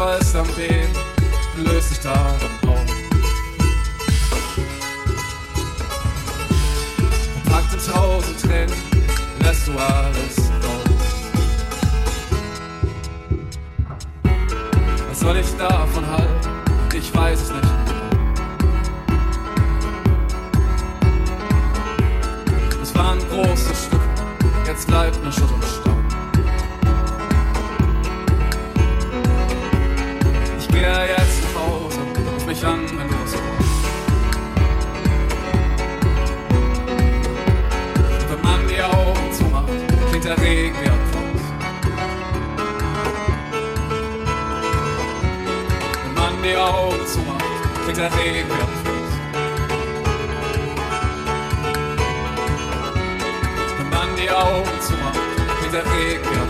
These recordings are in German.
Kreis am Wehen, löst sich daran auf. Packt in tausend Tränen, lässt du alles raus. Was soll ich davon halten? Ich weiß es nicht. Es war ein großes Stück, jetzt bleibt nur schon. Augen zu machen. Fängt der Regen wieder an. Wenn man die Augen zu macht, fängt der Regen wieder.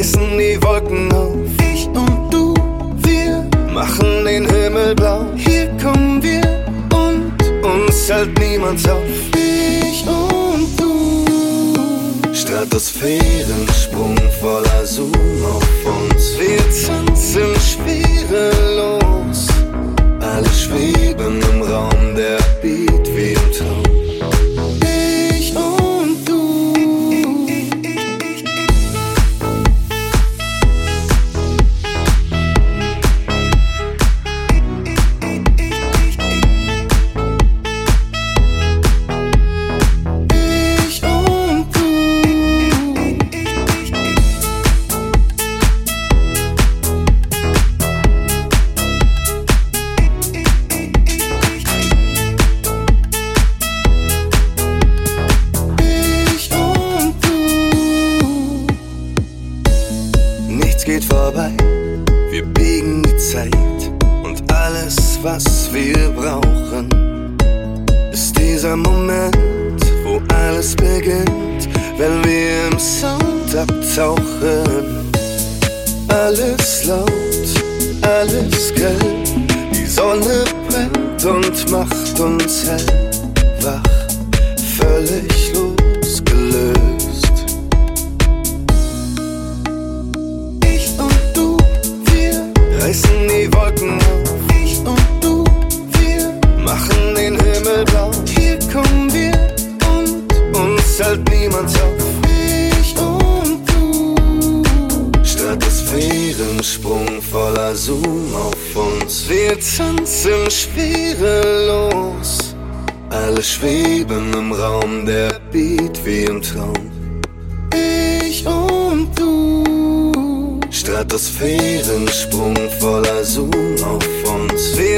reißen die Wolken auf. Ich und du, wir machen den Himmel blau. Hier kommen wir und uns hält niemand auf. Ich und du. Stratosphärensprung voller Zoom auf uns. Wir tanzen schwerelos. Alle schweben im Raum der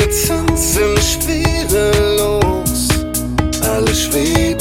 Wir tanzen schwerelos. Alle schweben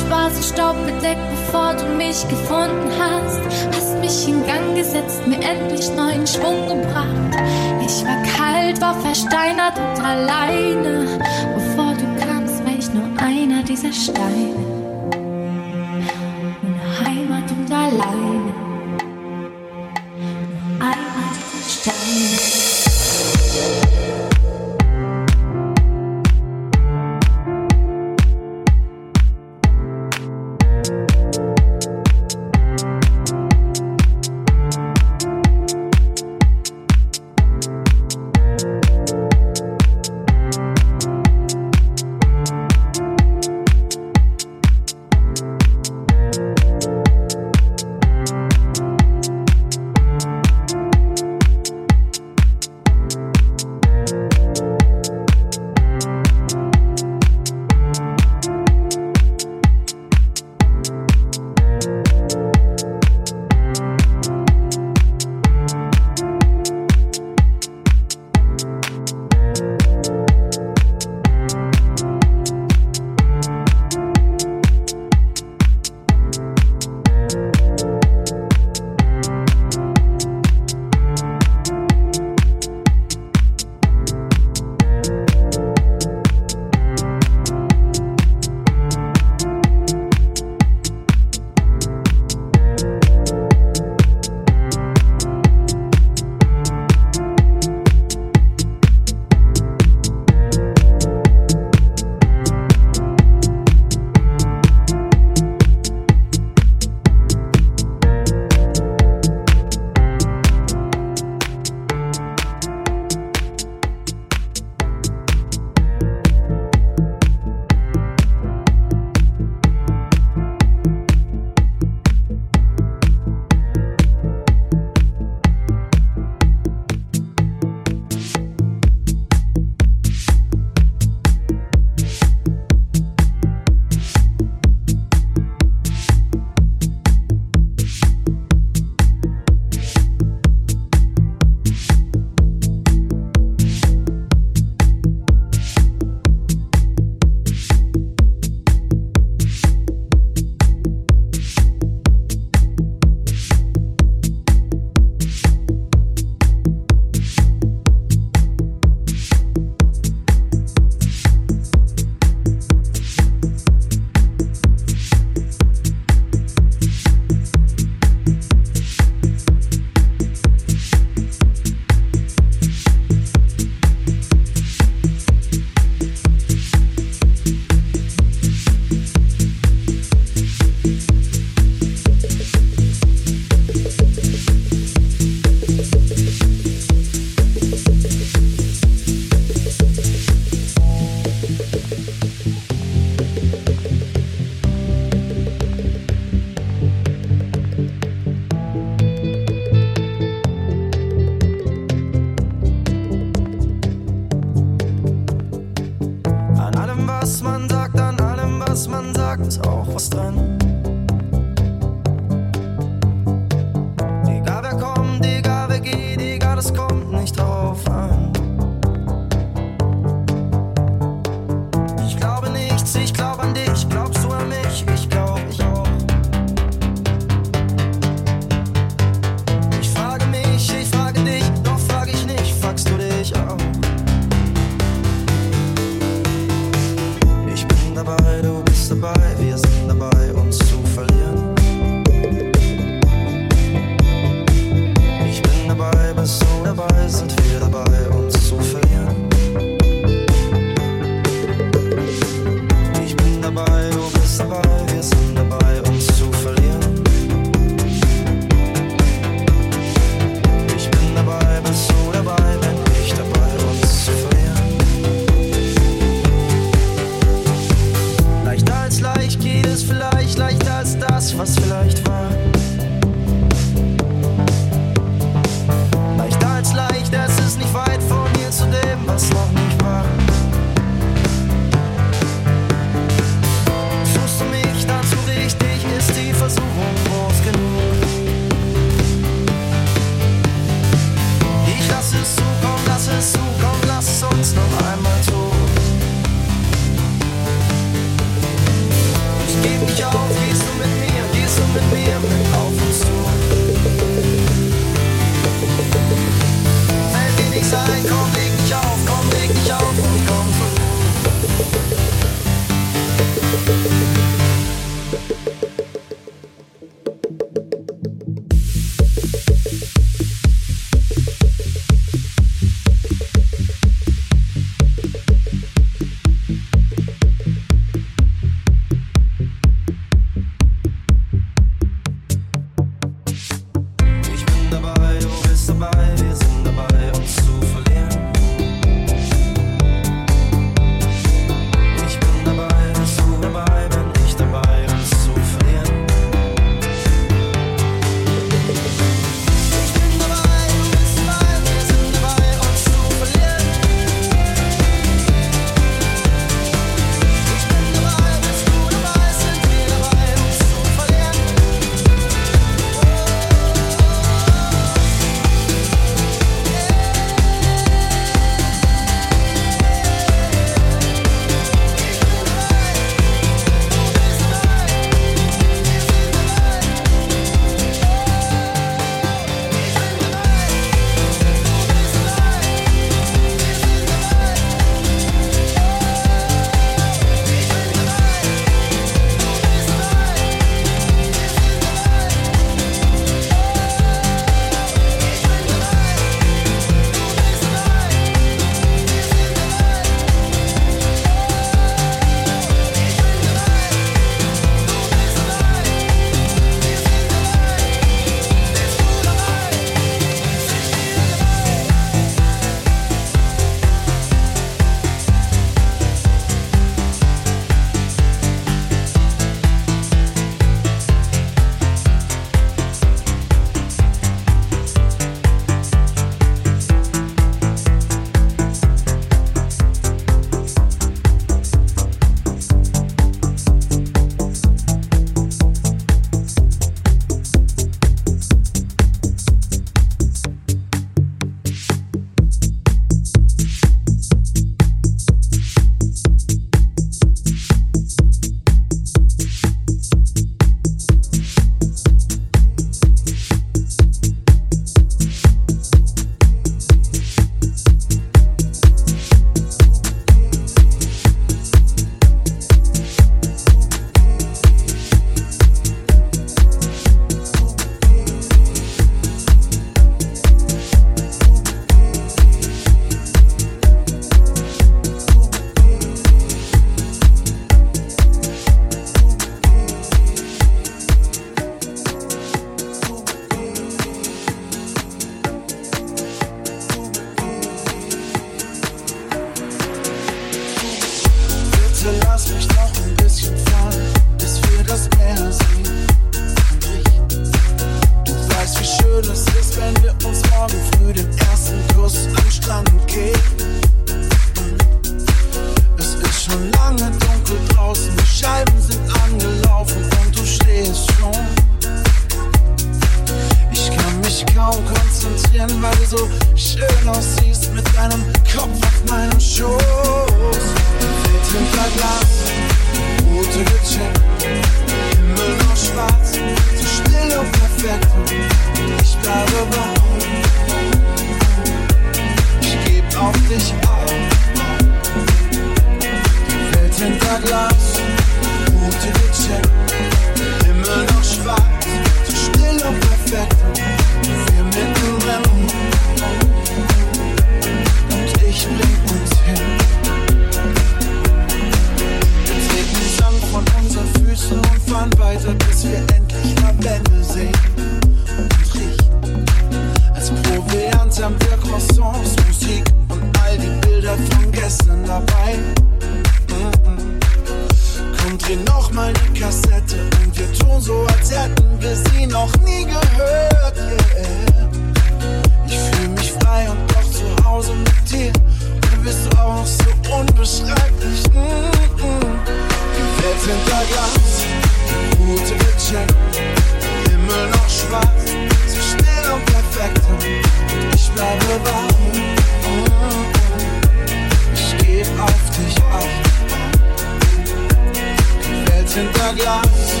hinter Glas,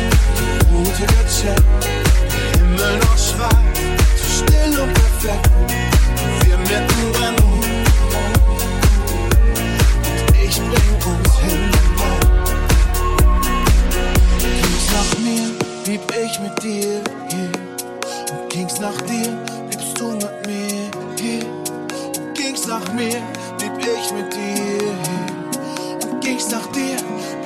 Route gecheckt, Himmel noch schwarz, zu still und perfekt, wir mittendrin. Und ich bring uns hin. Ging's nach mir, blieb ich mit dir hier. Und ging's nach dir, liebst du mit mir hier. Und ging's nach mir, lieb ich mit dir hier. Und ging's nach dir, Lieb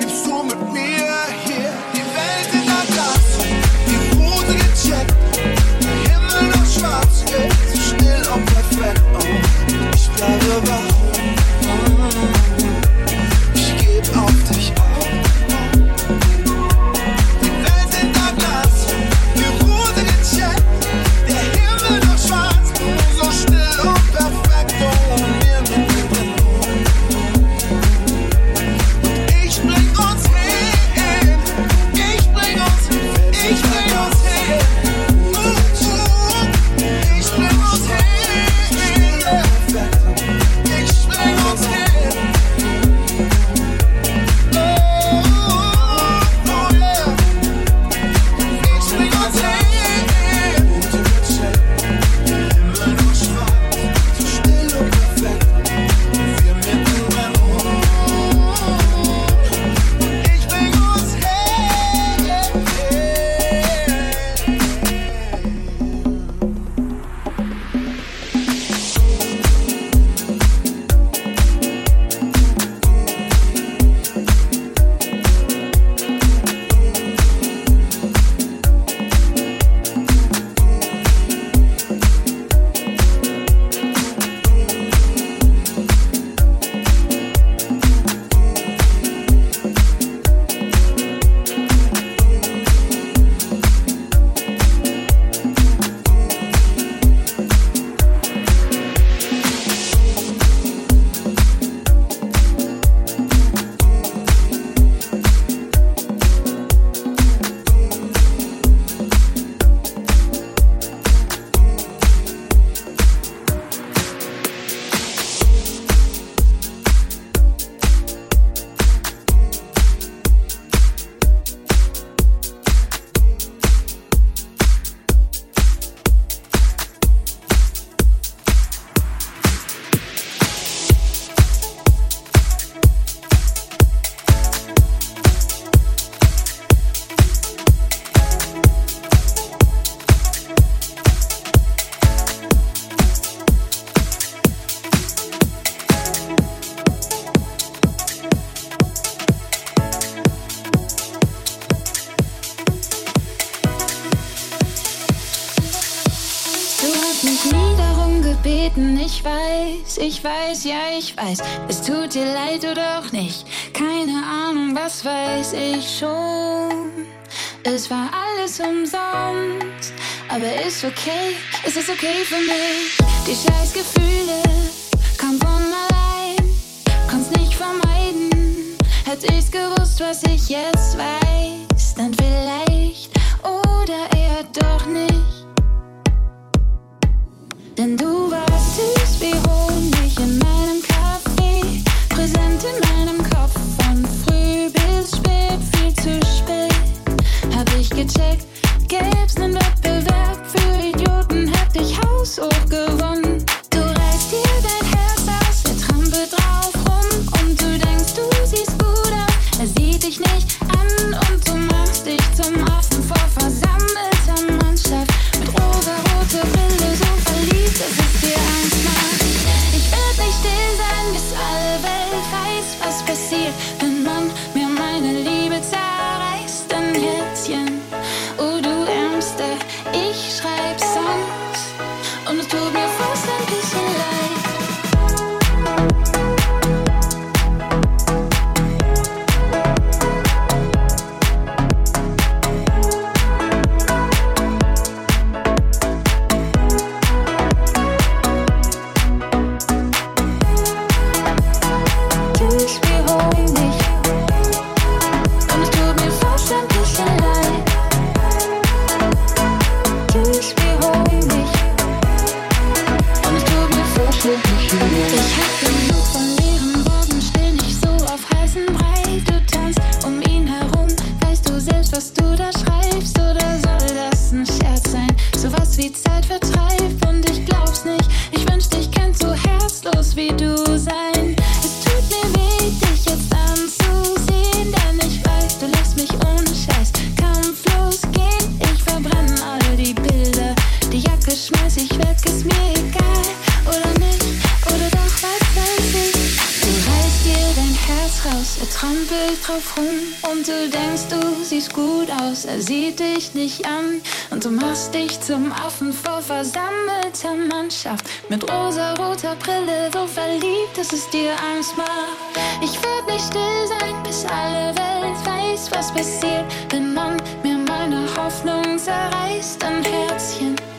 ich weiß, ja, ich weiß. Es tut dir leid oder auch nicht. Keine Ahnung, was weiß ich schon. Es war alles umsonst, aber ist okay, es ist okay für mich. Die scheiß Gefühle kamen von allein, kannst nicht vermeiden. Hätte ich's gewusst, was ich jetzt weiß, dann vielleicht oder eher doch nicht. could check. drauf rum und du denkst, du siehst gut aus, er sieht dich nicht an und du machst dich zum Affen vor versammelter Mannschaft mit rosa-roter Brille, so verliebt, dass es dir Angst macht. Ich werd nicht still sein, bis alle Welt weiß, was passiert, wenn man mir meine Hoffnung zerreißt, ein Herzchen.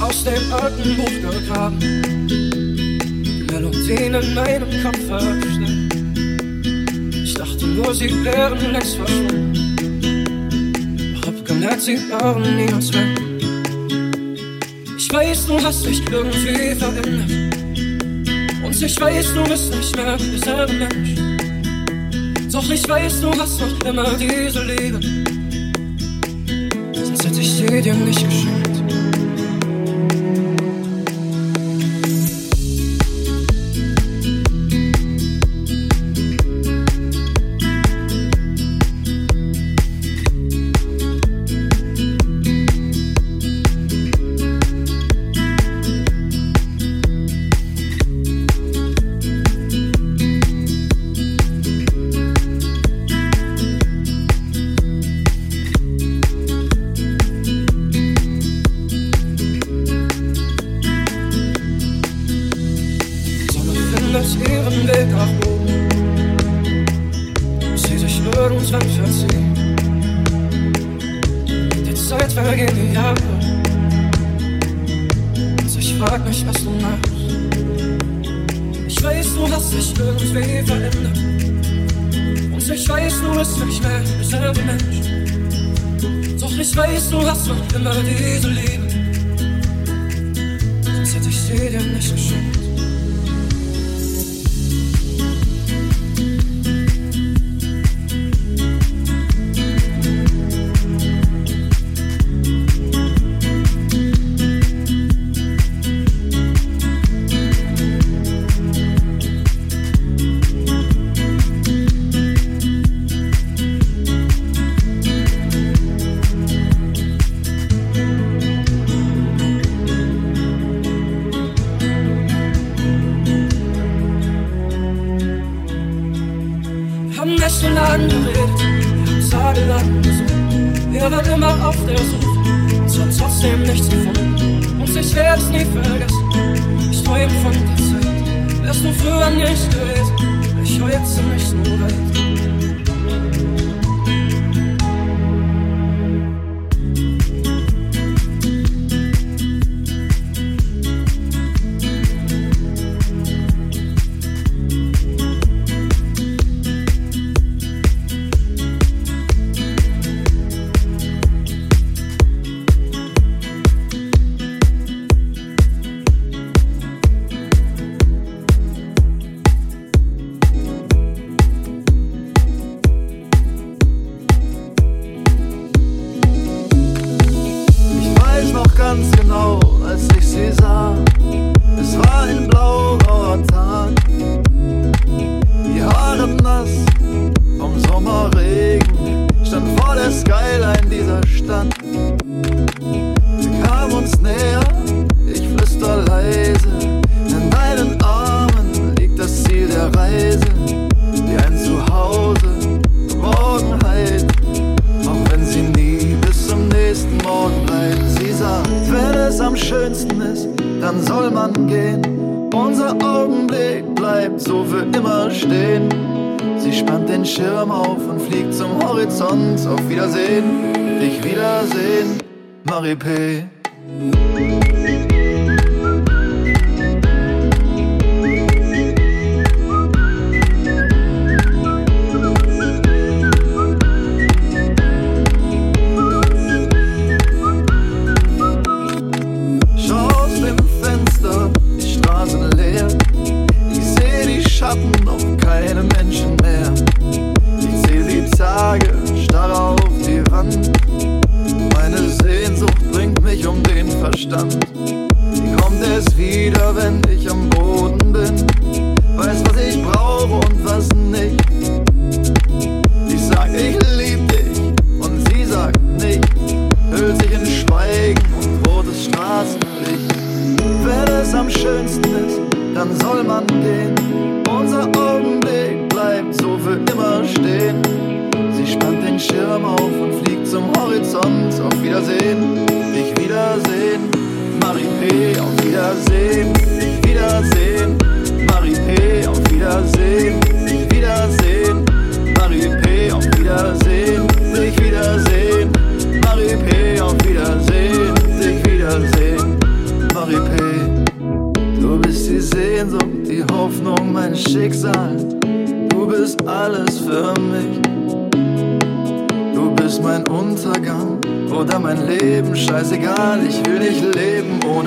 aus dem alten Buch gegraben. Die Melodien in meinem Kopf versteckt. Ich dachte nur, sie wären längst verschwunden. Doch hab gemerkt, sie waren niemals weg. Ich weiß, du hast dich irgendwie verändert. Und ich weiß, du bist nicht mehr derselbe Mensch. Doch ich weiß, du hast noch immer diese Liebe. Sonst hätte ich sie dir nicht geschenkt.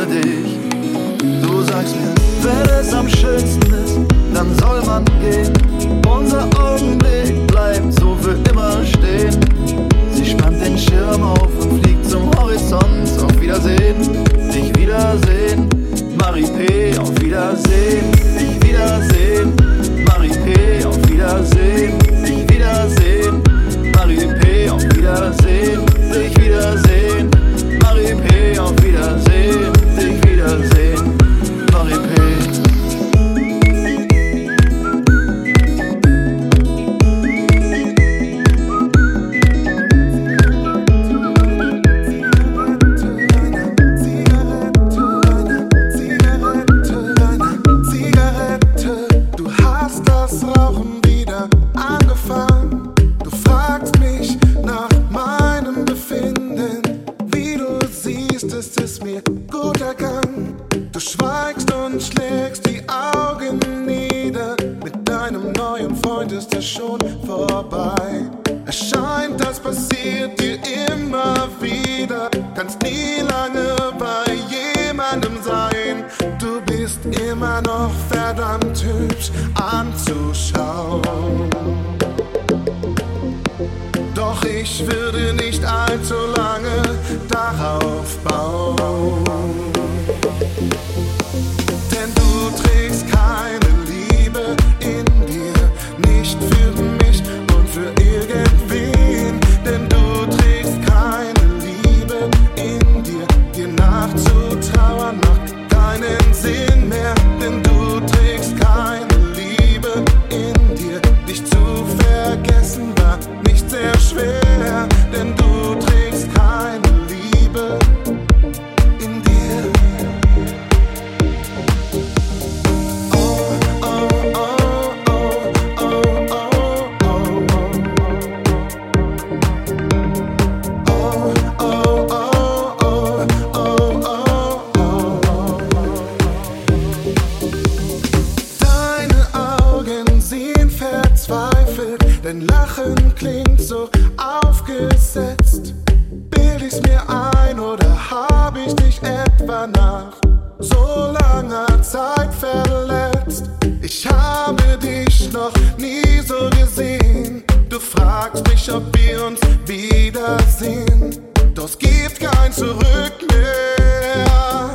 ohne dich. Du sagst mir, wenn es am schönsten ist, dann soll man gehen. Unser Augenblick bleibt so für immer stehen. Sie spannt den Schirm auf und fliegt zum Horizont. Auf Wiedersehen, dich wiedersehen. Marie P., auf Wiedersehen, dich wiedersehen. Marie P., auf Wiedersehen, dich wiedersehen. Marie P., auf Wiedersehen. ob wir uns wiedersehen. Doch es gibt kein Zurück mehr.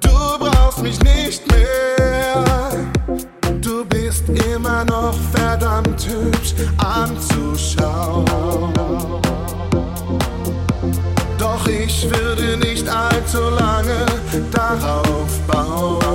Du brauchst mich nicht mehr. Du bist immer noch verdammt hübsch anzuschauen. Doch ich würde nicht allzu lange darauf bauen.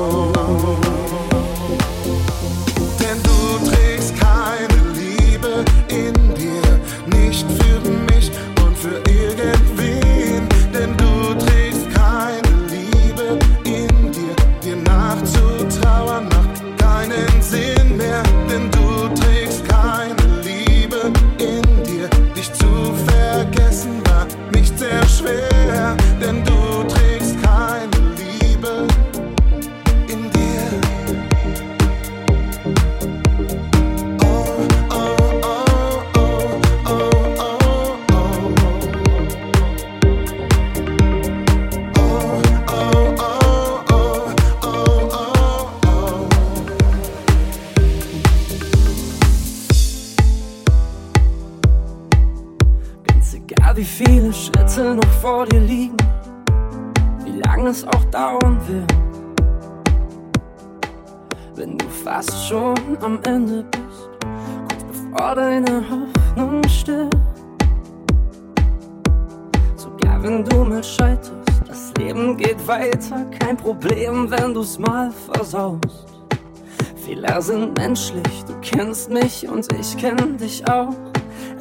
Fehler sind menschlich, du kennst mich und ich kenn dich auch.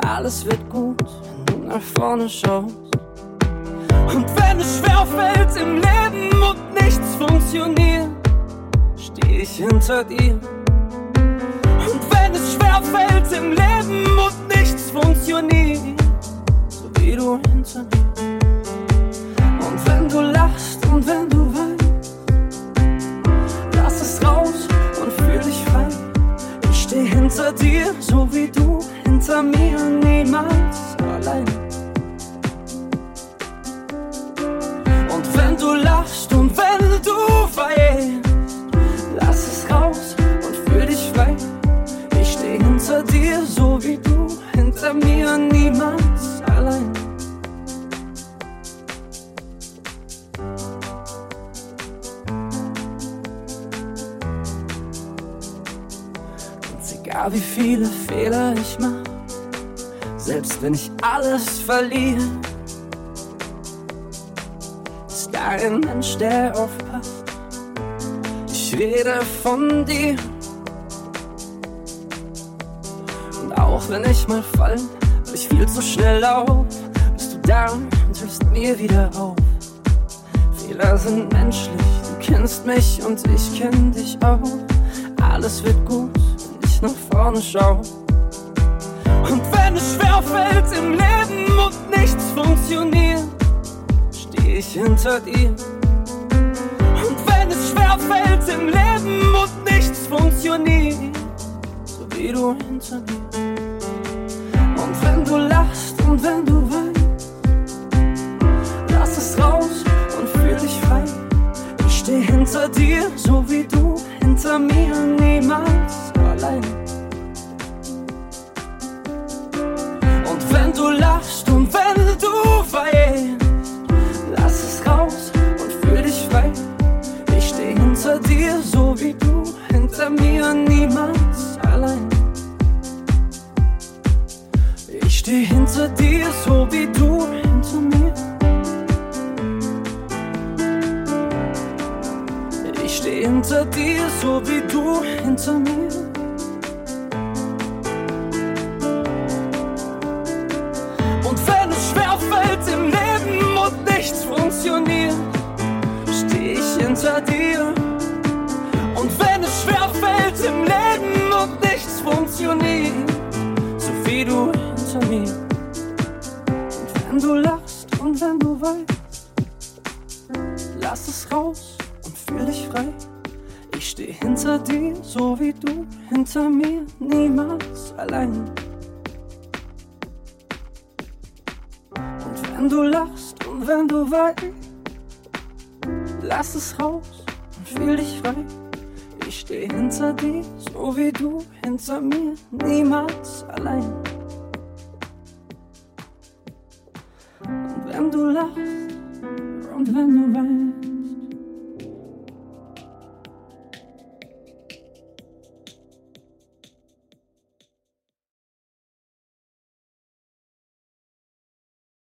Alles wird gut, wenn du nach vorne schaust. Und wenn es schwer fällt im Leben und nichts funktioniert, steh ich hinter dir. Und wenn es schwer fällt im Leben und nichts funktioniert, so wie du hinter mir. Hinter dir, so wie du hinter mir, niemals allein. Und wenn du lachst und wenn du weinst, lass es raus und fühl dich frei. Ich steh hinter dir, so wie du hinter mir, niemals egal wie viele Fehler ich mach, selbst wenn ich alles verliere, ist da ein Mensch, der aufpasst. Ich rede von dir. Und auch wenn ich mal fall, weil ich viel zu schnell lauf, bist du da und hilfst mir wieder auf. Fehler sind menschlich, du kennst mich und ich kenn dich auch. Alles wird gut, vorne schau. Und wenn es schwer fällt im Leben und nichts funktioniert, steh ich hinter dir. Und wenn es schwer fällt im Leben und nichts funktioniert, so wie du hinter mir. Und wenn du lachst und wenn du weinst, lass es raus und fühl dich frei. Ich steh hinter dir, so wie du hinter mir, hinter mir, niemals allein. Ich steh hinter dir, so wie du hinter mir. Ich steh hinter dir, so wie du hinter mir. Wie du hinter mir. Und wenn du lachst und wenn du weinst, lass es raus und fühl dich frei. Ich steh hinter dir, so wie du hinter mir, niemals allein. Und wenn du lachst und wenn du weinst, lass es raus und fühl dich frei. Steh hinter dir, so wie du hinter mir, niemals allein. Und wenn du lachst und wenn du weinst,